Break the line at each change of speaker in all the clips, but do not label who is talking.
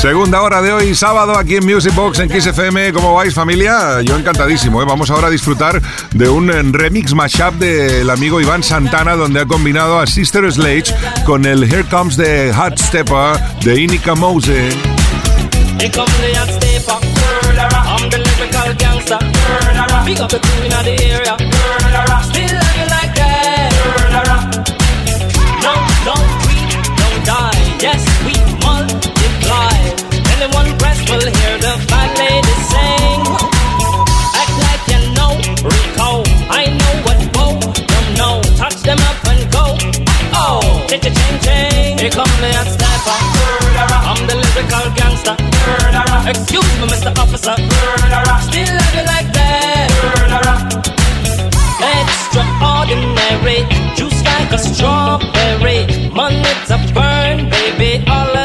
Segunda hora de hoy, sábado, aquí en Music Box en Kiss FM. ¿Cómo vais, familia? Yo encantadísimo. ¿eh? Vamos ahora a disfrutar de un eh, remix mashup del amigo Iván Santana, donde ha combinado a Sister Sledge con el Here Comes the Hot Stepper de Inika Mose.
Will hear the lady sing. Act like you know. I know what know. Touch them up and go. Oh. Here the stepper. I'm the lyrical gangster. Excuse me, Mr. Officer. Still like that. Extraordinary, juice like a strawberry. Money to burn, baby, all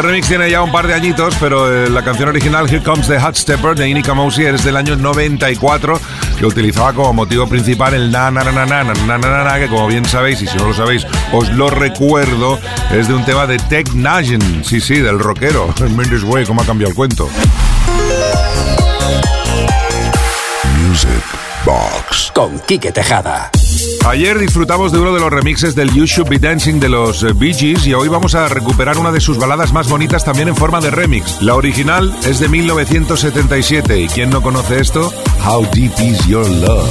Este remix tiene ya un par de añitos, pero eh, la canción original Here Comes the Hot Stepper de Inika Mousier es del año 94, que utilizaba como motivo principal el na na na na na na na na na, que como bien sabéis, y si no lo sabéis, os lo recuerdo, es de un tema de Tech Nation, sí, sí, del rockero, Mendes Way, cómo ha cambiado el cuento.
Music Box.
con Quique Tejada.
Ayer disfrutamos de uno de los remixes del You Should Be Dancing de los eh, Bee Gees y hoy vamos a recuperar una de sus baladas más bonitas también en forma de remix. La original es de 1977 y ¿quién no conoce esto? How Deep Is Your Love.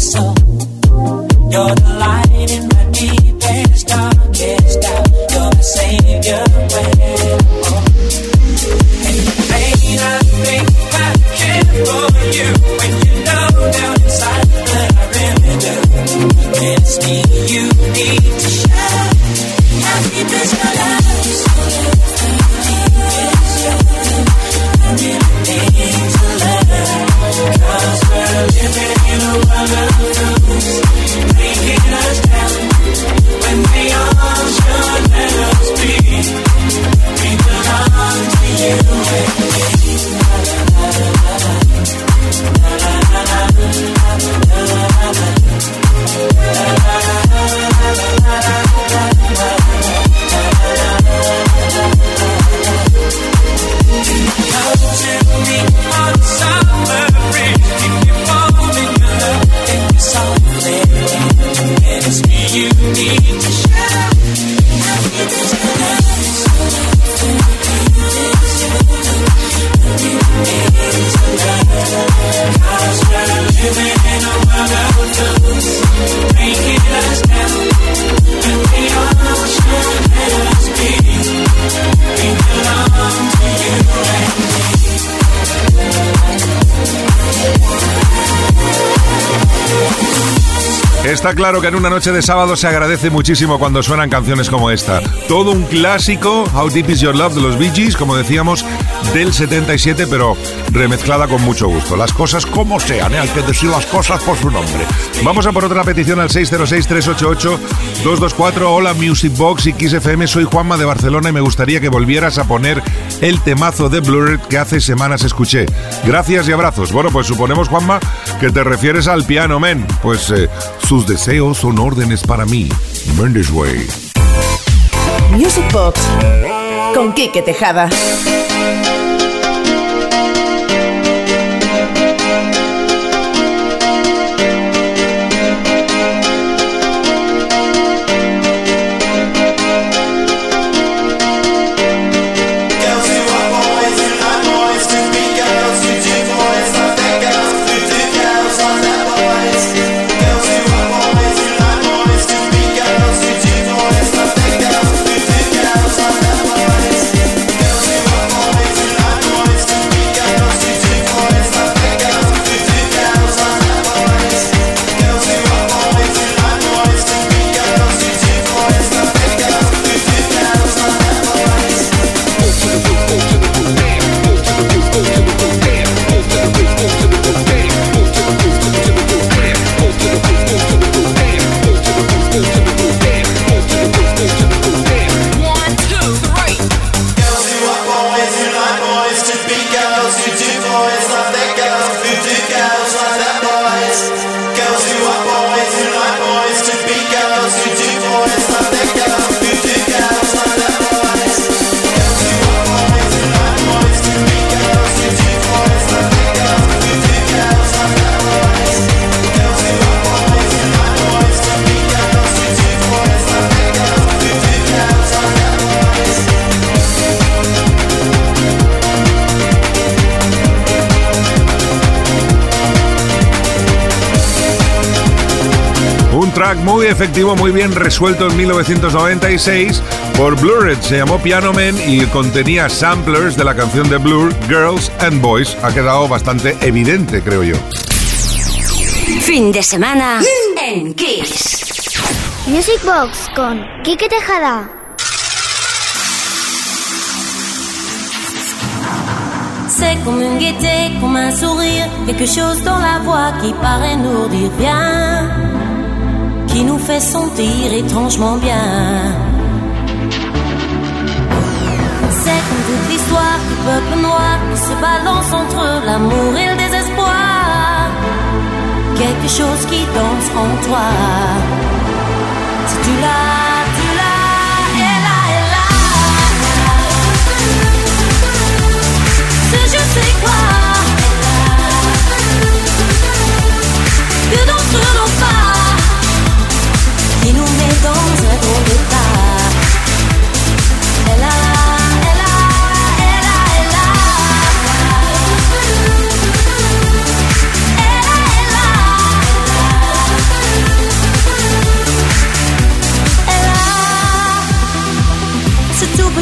Está loose. Claro que en una noche de sábado se agradece muchísimo cuando suenan canciones como esta. Todo un clásico, How Deep Is Your Love de los Bee Gees, como decíamos, del 77, pero remezclada con mucho gusto. Las cosas como sean, ¿eh? hay que decir las cosas por su nombre. Vamos a por otra petición al 606-388-224. Hola Music Box y Kiss FM, soy Juanma de Barcelona y me gustaría que volvieras a poner el temazo de Blurred que hace semanas escuché. Gracias y abrazos. Bueno, pues suponemos, Juanma, que te refieres al piano, men. Pues eh, sus deseos son órdenes para mí. Mendes Way.
Music Box con Kike Tejada.
Resuelto en 1996 por Blurred. Se llamó Piano Man y contenía samplers de la canción de Blur, Girls and Boys. Ha quedado bastante evidente, creo yo.
Fin de semana en Kiss.
Music Box con Kike Tejada.
C'est comme une gaieté, comme un sourire, quelque chose dans la voix qui paraît nous dire bien, qui nous fait sentir étrangement bien. C'est comme toute l'histoire du peuple noir qui se balance entre l'amour et le désespoir. Quelque chose qui danse en toi. Si tu l'as,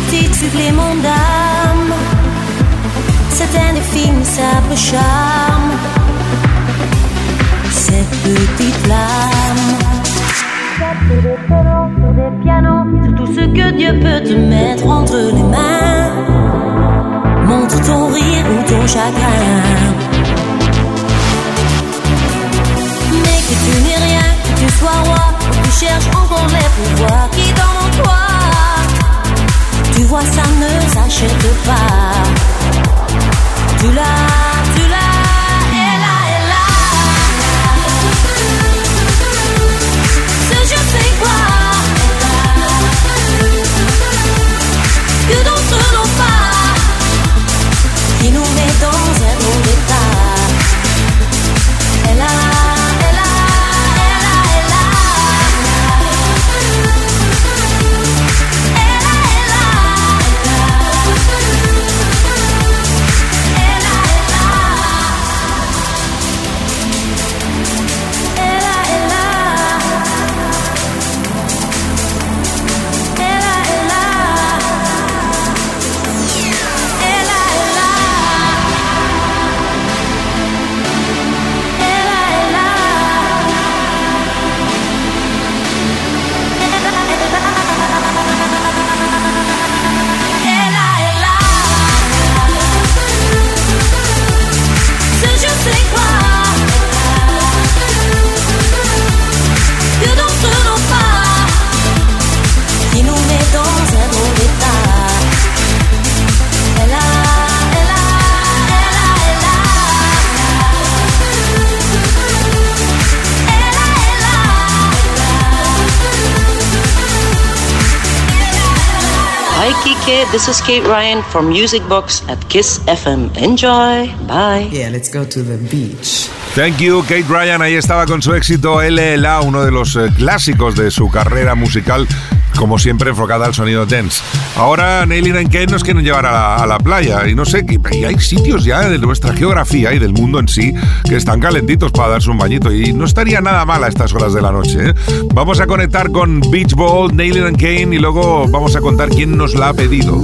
petit supplément d'âme. C'est charme. Cette petite flamme. Sur des pianos, sur des pianos, sur tout ce que Dieu peut te mettre entre les mains. Montre ton rire ou ton chagrin. Mais que tu n'es rien, que tu sois roi, que tu cherches encore les pouvoirs qui en toi. Tu vois, ça ne s'achète pas. Tu l'as, tu l'as,
Kike, this is Kate Ryan from Music Box at Kiss FM. Enjoy. Bye.
Yeah, let's go to the beach.
Thank you, Kate Ryan. Ahí estaba con su éxito LLA, uno de los eh, clásicos de su carrera musical, como siempre enfocada al sonido dance. Ahora Neil y Kate nos quieren llevar a la, a la playa y no sé, que- y hay sitios ya de nuestra geografía y del mundo en sí que están calentitos para darse un bañito y no estaría nada mal a estas horas de la noche. ¿eh? Vamos a conectar con Beach Ball, Neil and Kane y luego vamos a contar quién nos la ha pedido.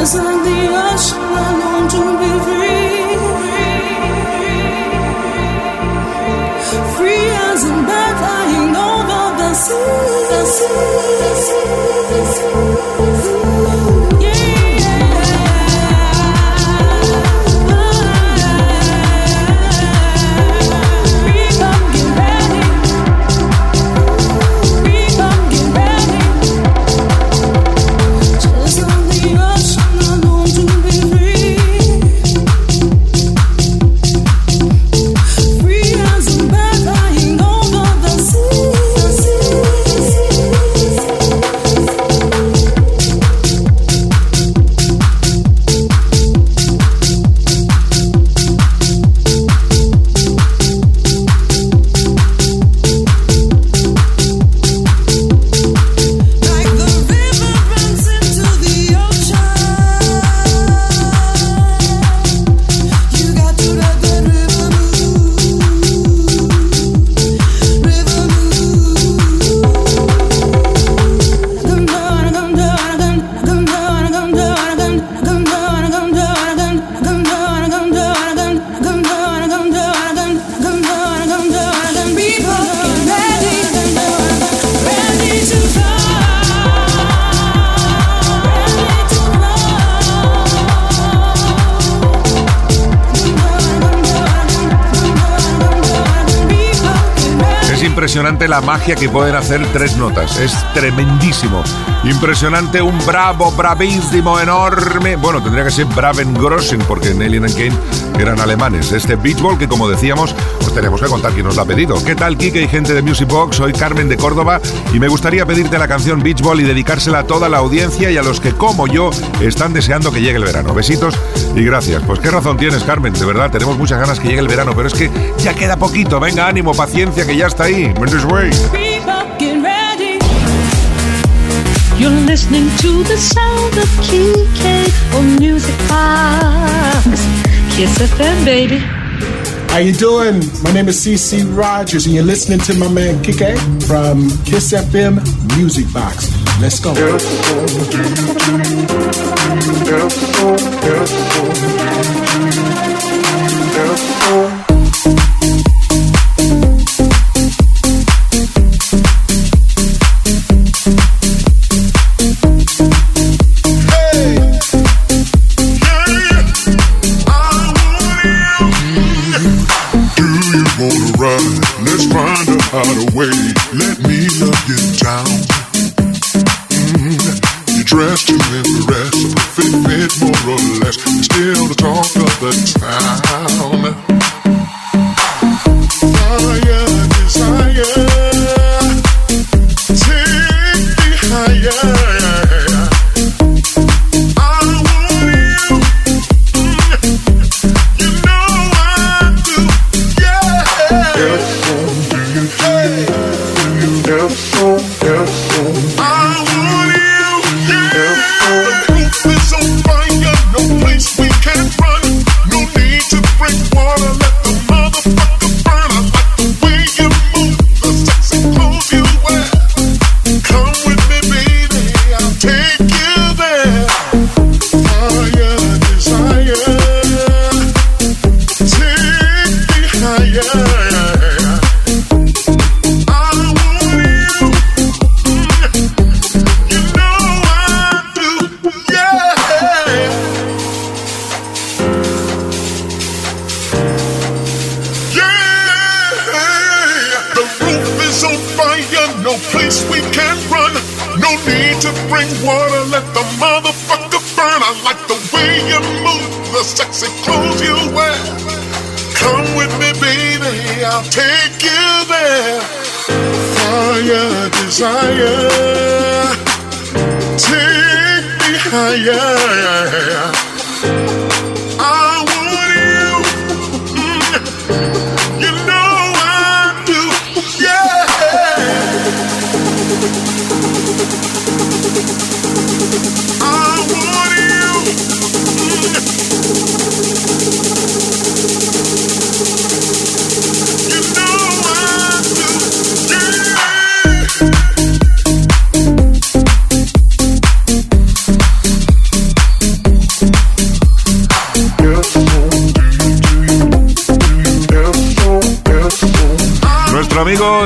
It's like the
ocean, I
long to be free. Free as a bird flying over the
magia que pueden hacer tres notas. Es tremendísimo. Impresionante, un bravo, bravísimo, enorme. Bueno, tendría que ser Braven Grossen, porque Nelly y Kane eran alemanes. Este Beach Ball, que como decíamos, pues tenemos que contar quién nos lo ha pedido. ¿Qué tal, Kike y gente de Music Box? Soy Carmen de Córdoba y me gustaría pedirte la canción Beach Ball y dedicársela a toda la audiencia y a los que, como yo, están deseando que llegue el verano. Besitos y gracias. Pues qué razón tienes, Carmen. De verdad, tenemos muchas ganas que llegue el verano, pero es que ya queda poquito. Venga, ánimo, paciencia, que ya está ahí.
You're listening to the sound of Kike on Music Box. Kiss FM, baby.
How you doing? My name is CC Rogers, and you're listening to my man Kike from Kiss FM Music Box. Let's go.
way.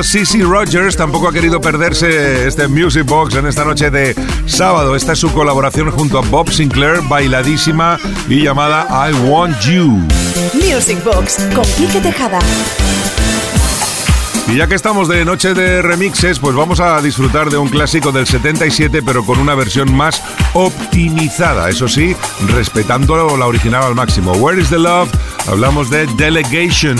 CC Rogers tampoco ha querido perderse este Music Box en esta noche de sábado. Esta es su colaboración junto a Bob Sinclair, bailadísima y llamada I Want You.
Music Box con Quique Tejada.
Y ya que estamos de noche de remixes, pues vamos a disfrutar de un clásico del 77, pero con una versión más optimizada. Eso sí, respetando la original al máximo. Where is the Love? Hablamos de Delegation.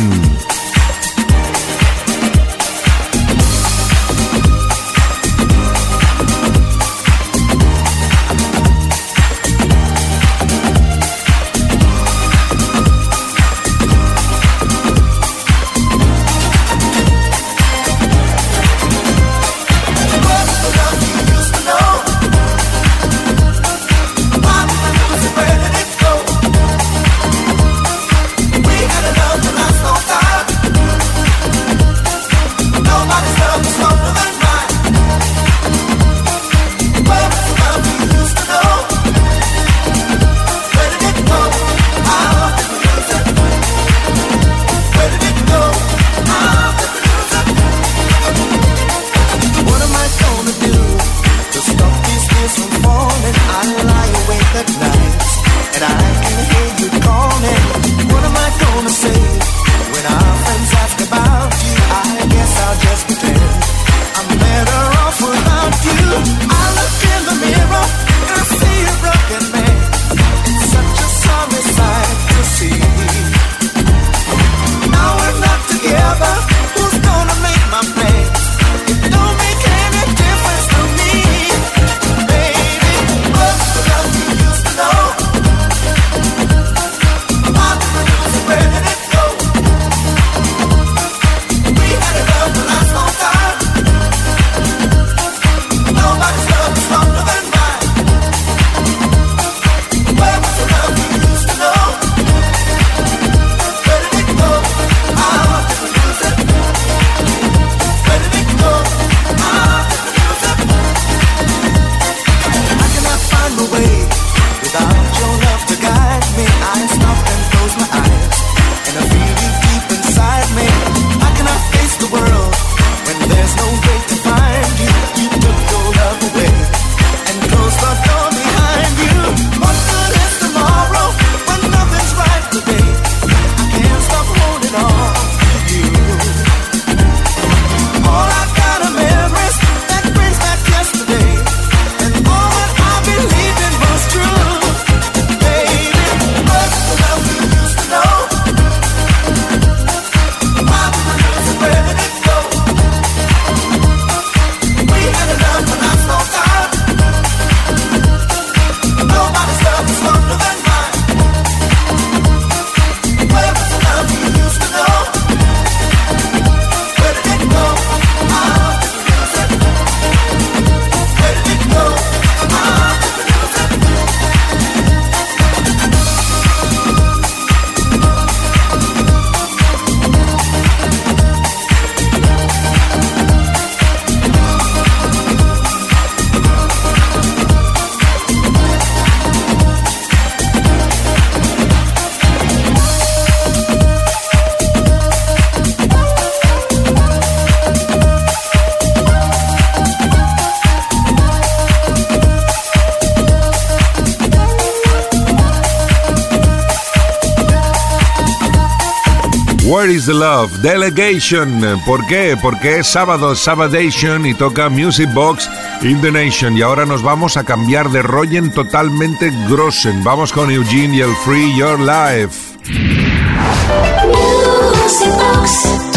Where is the Love? Delegation. ¿Por qué? Porque es sábado, Sabadation y toca Music Box in the Nation. Y ahora nos vamos a cambiar de rollen totalmente grossen. Vamos con Eugene y el Free Your Life.
Music Box.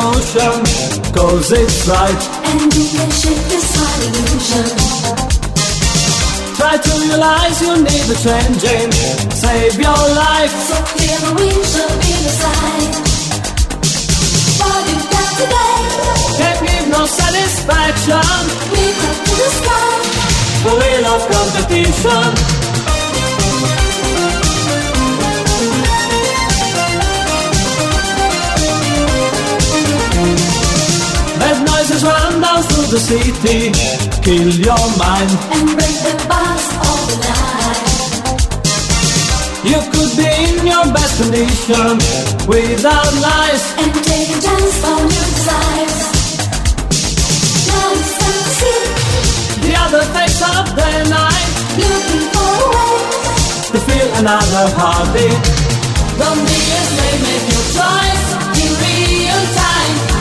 Celebration, cause it's right.
And you can shake this illusion.
Try to realize you need a changing, save your life.
So clear the wind shall be the sign. What you got today?
Can't give no satisfaction.
Live up to the sky.
The wheel of competition. Noises run down through the city, kill your mind.
And break the bars of the night.
You could be in your best condition without lies.
And take a chance on your desires. Now it's time to see.
The other face of the night,
Looking for a way.
to feel another heartbeat. Don't be afraid, make your choice in real time.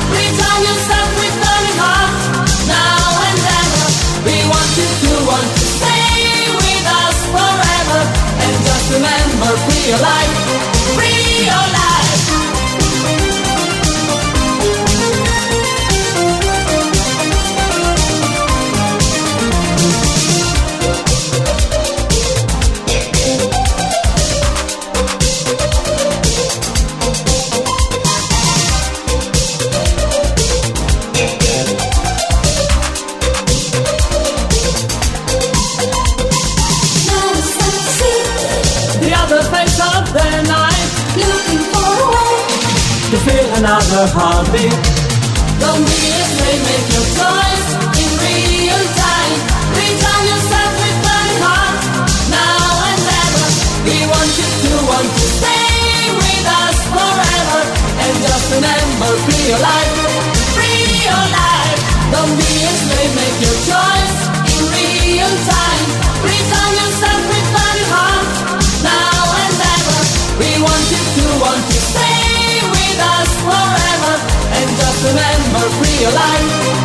Just remember, free your life, another heartbeat. Don't be afraid, make your choice in real time. Return yourself with burning heart, now and ever. We want you to want to stay with us forever. And just remember, free your life, free your life. Don't be afraid, make your choice in real time. And just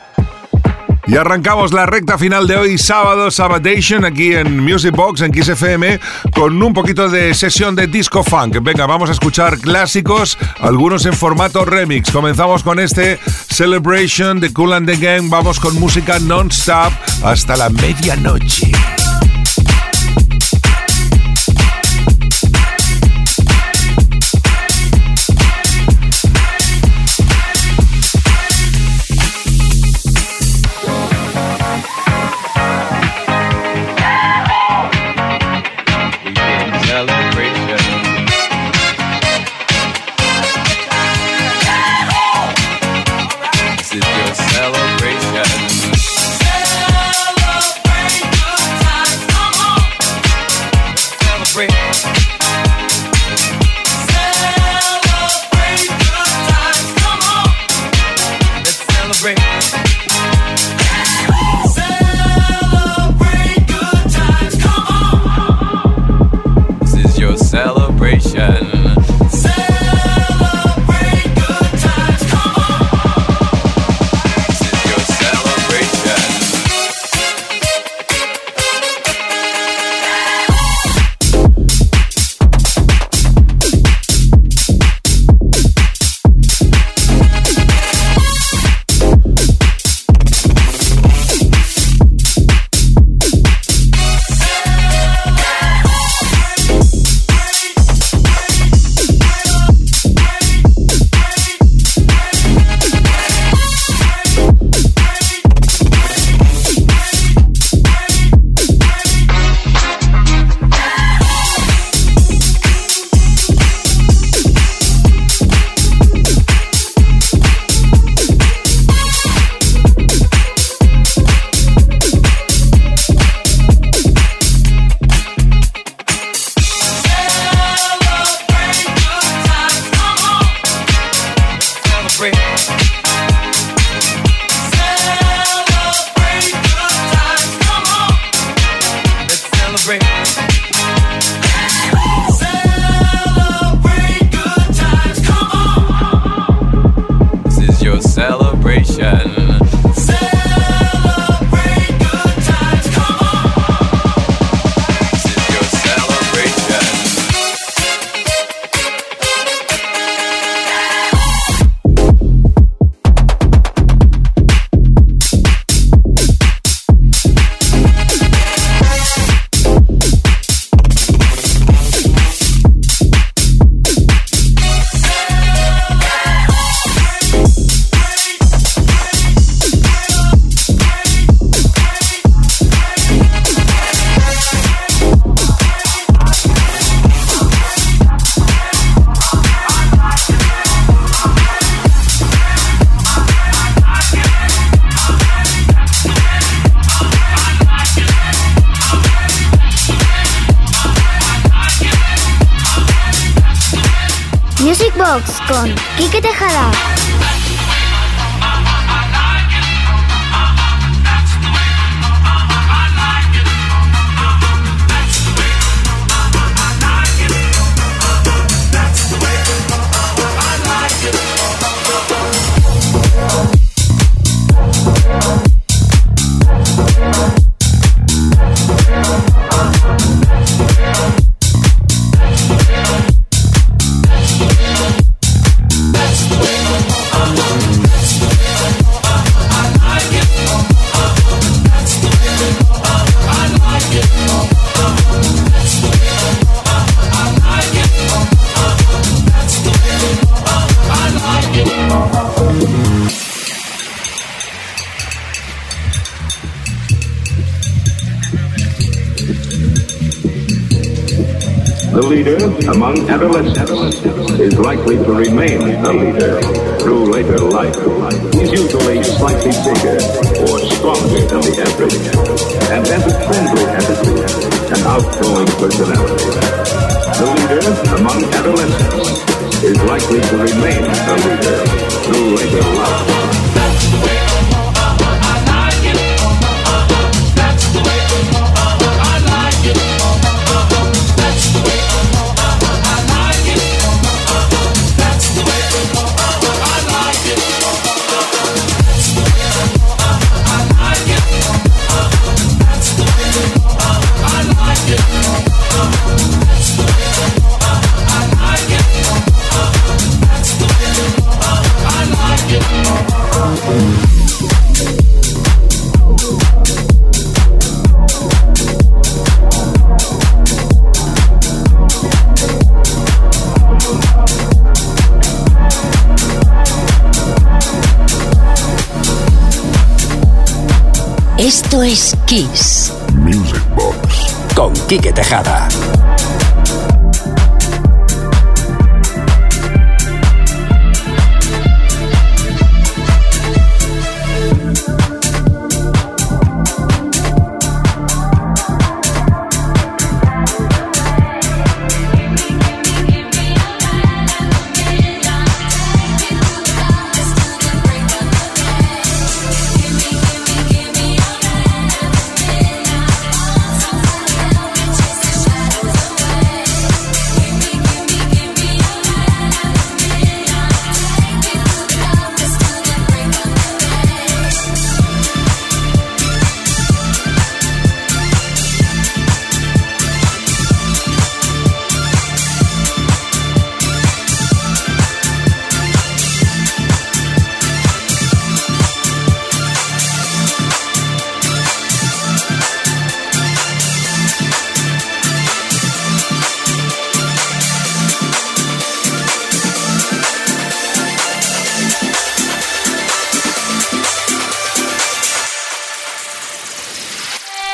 Y arrancamos la recta final de hoy, sábado, Sabbatation, aquí en Music Box, en Kiss FM, con un poquito de sesión de disco funk. Venga, vamos a escuchar clásicos, algunos en formato remix. Comenzamos con este Celebration de Cool and the Gang. Vamos con música non-stop hasta la medianoche.
Music Box con Quique Tejada.
Kiss.
Music Box.
Con Quique Tejada.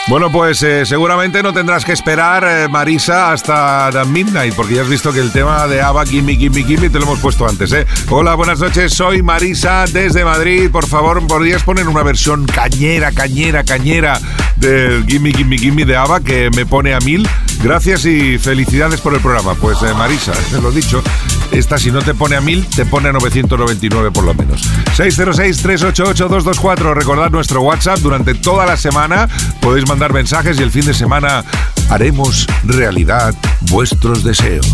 Bueno, pues eh, seguramente no tendrás que esperar, eh, Marisa, hasta The Midnight, porque ya has visto que el tema de ABBA, Gimme, Gimme, Gimme, te lo hemos puesto antes, ¿eh? Hola, buenas noches, soy Marisa desde Madrid. Por favor, ¿podrías poner una versión cañera, cañera, cañera del Gimme, Gimme, Gimme de ABBA que me pone a mil? Gracias y felicidades por el programa. Pues eh, Marisa, te lo he dicho, esta si no te pone a mil, te pone a 999 por lo menos. 606-388-224, recordad nuestro WhatsApp durante toda la semana. Podéis mandar mensajes y el fin de semana haremos realidad vuestros deseos.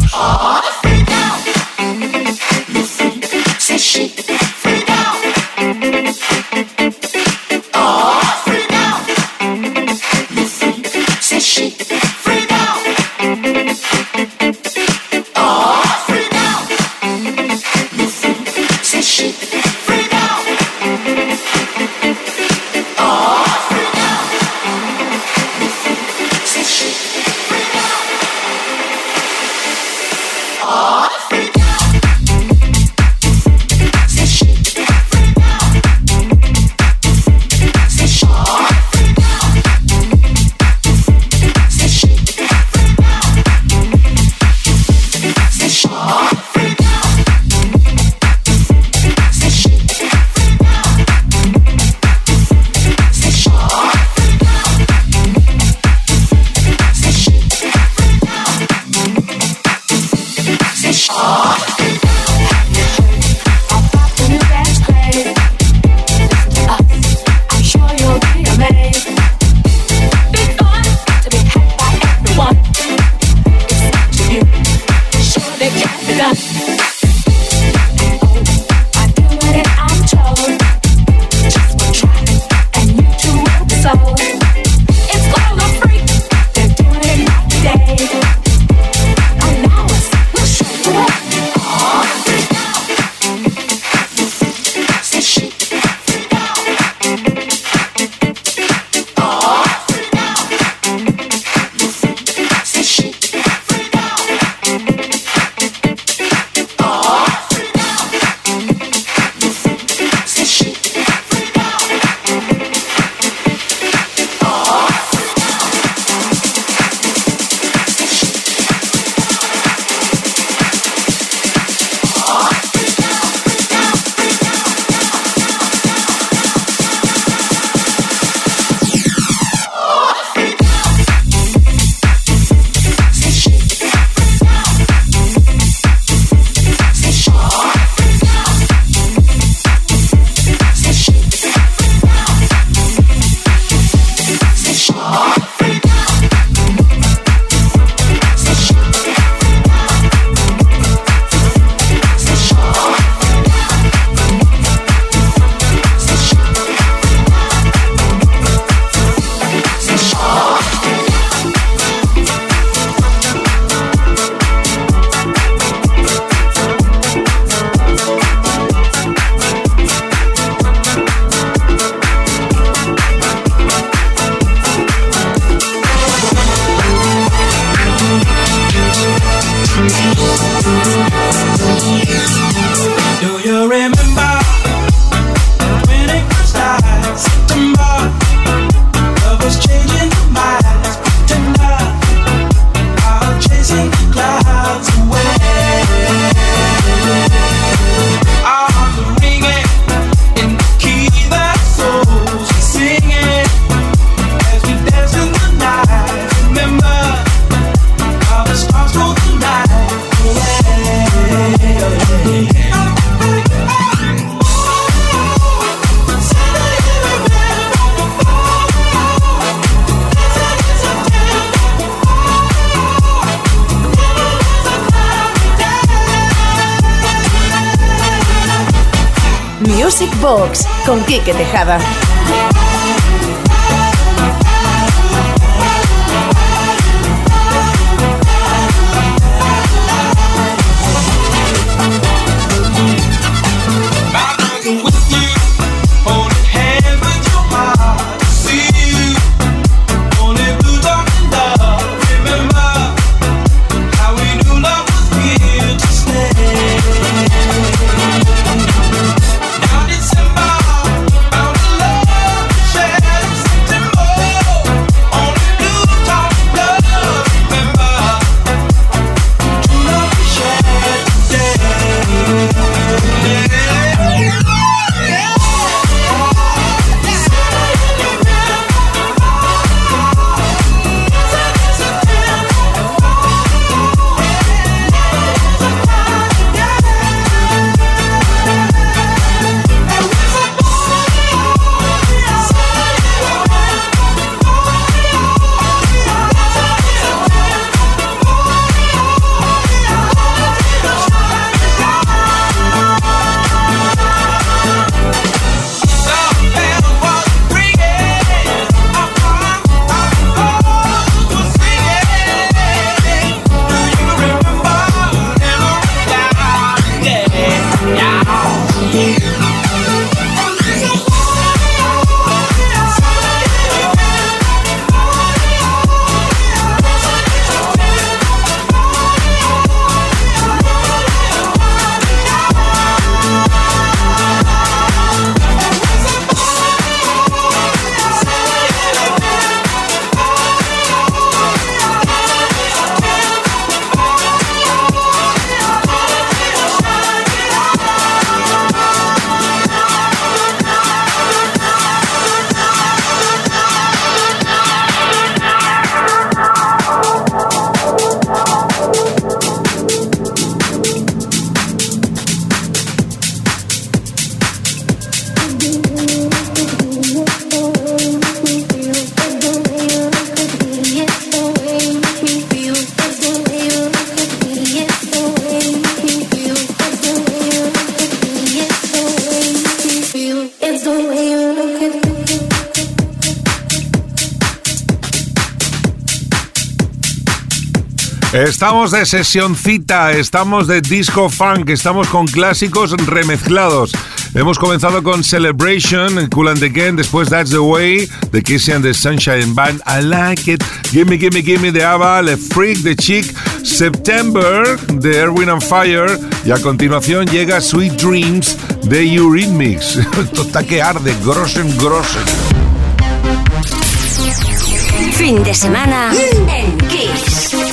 Estamos de sesioncita, estamos de disco funk, estamos con clásicos remezclados. Hemos comenzado con Celebration, Cool and Again, después That's the Way, The Kissy and the Sunshine Band, I Like It, Gimme, Gimme, Gimme de ABBA, Le Freak The Chick, September de Erwin and Fire y a continuación llega Sweet Dreams de Eurythmics. Esto está que arde, grosen, grosen.
Fin de semana en Kiss.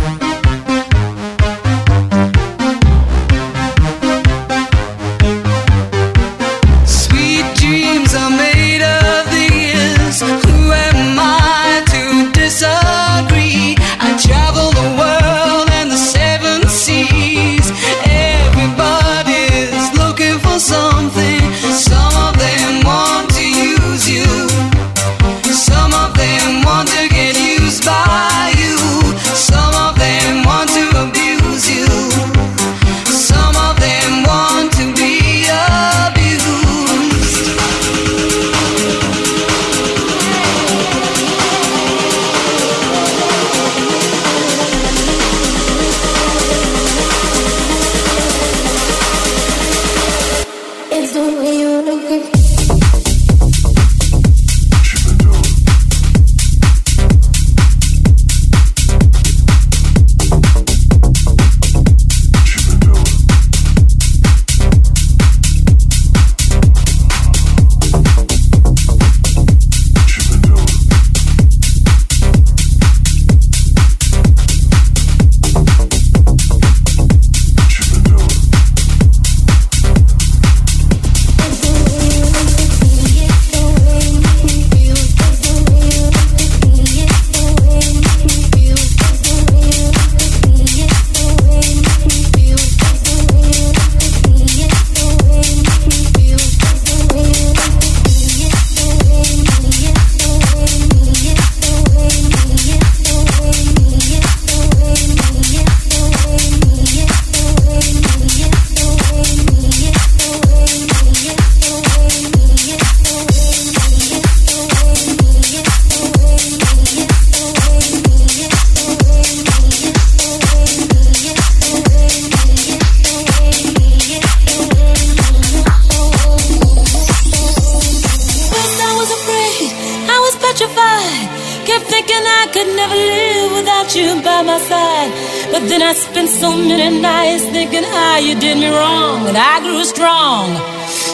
By
my side. But then I spent so many nights thinking how you did me wrong. And I grew strong.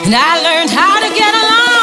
And I learned how to get along.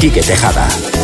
Quique Tejada.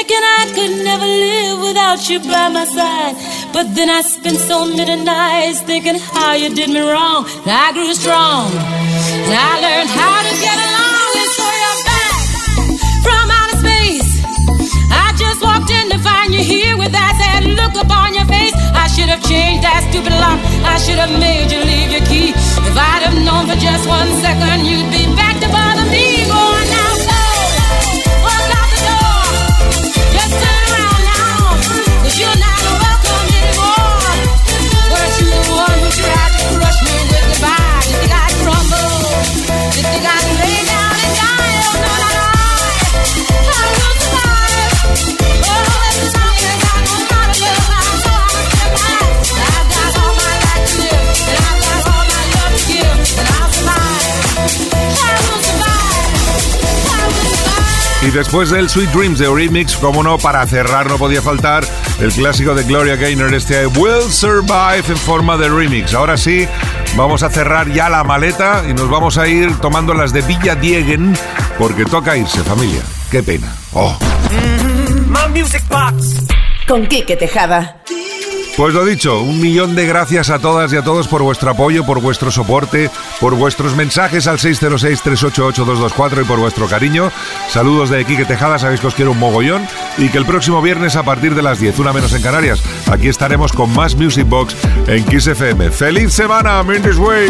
Thinking I could never live without you by my side. But then I spent so many nights thinking how you did me wrong. And I grew strong, and I learned how to get along. And so you're back from outer space. I just walked in to find you here with that sad look upon your face. I should have changed that stupid lock. I should have made you leave your key. If I'd have known for just one second you'd be who tried to crush me with goodbye? You think I'd crumble? You think I'd
Y después del Sweet Dreams de Remix, como no, para cerrar no podía faltar el clásico de Gloria Gaynor, este Will Survive en forma de remix. Ahora sí, vamos a cerrar ya la maleta y nos vamos a ir tomando las de Villa Dieguen, porque toca irse, familia. Qué pena. Oh.
My music box. Con Quique Tejada.
Pues lo dicho, un millón de gracias a todas y a todos por vuestro apoyo, por vuestro soporte, por vuestros mensajes al 606-388-224 y por vuestro cariño. Saludos de Quique Tejada, sabéis que os quiero un mogollón y que el próximo viernes a partir de las 10, una menos en Canarias, aquí estaremos con más Music Box en Kiss FM. ¡Feliz semana! I'm in this way.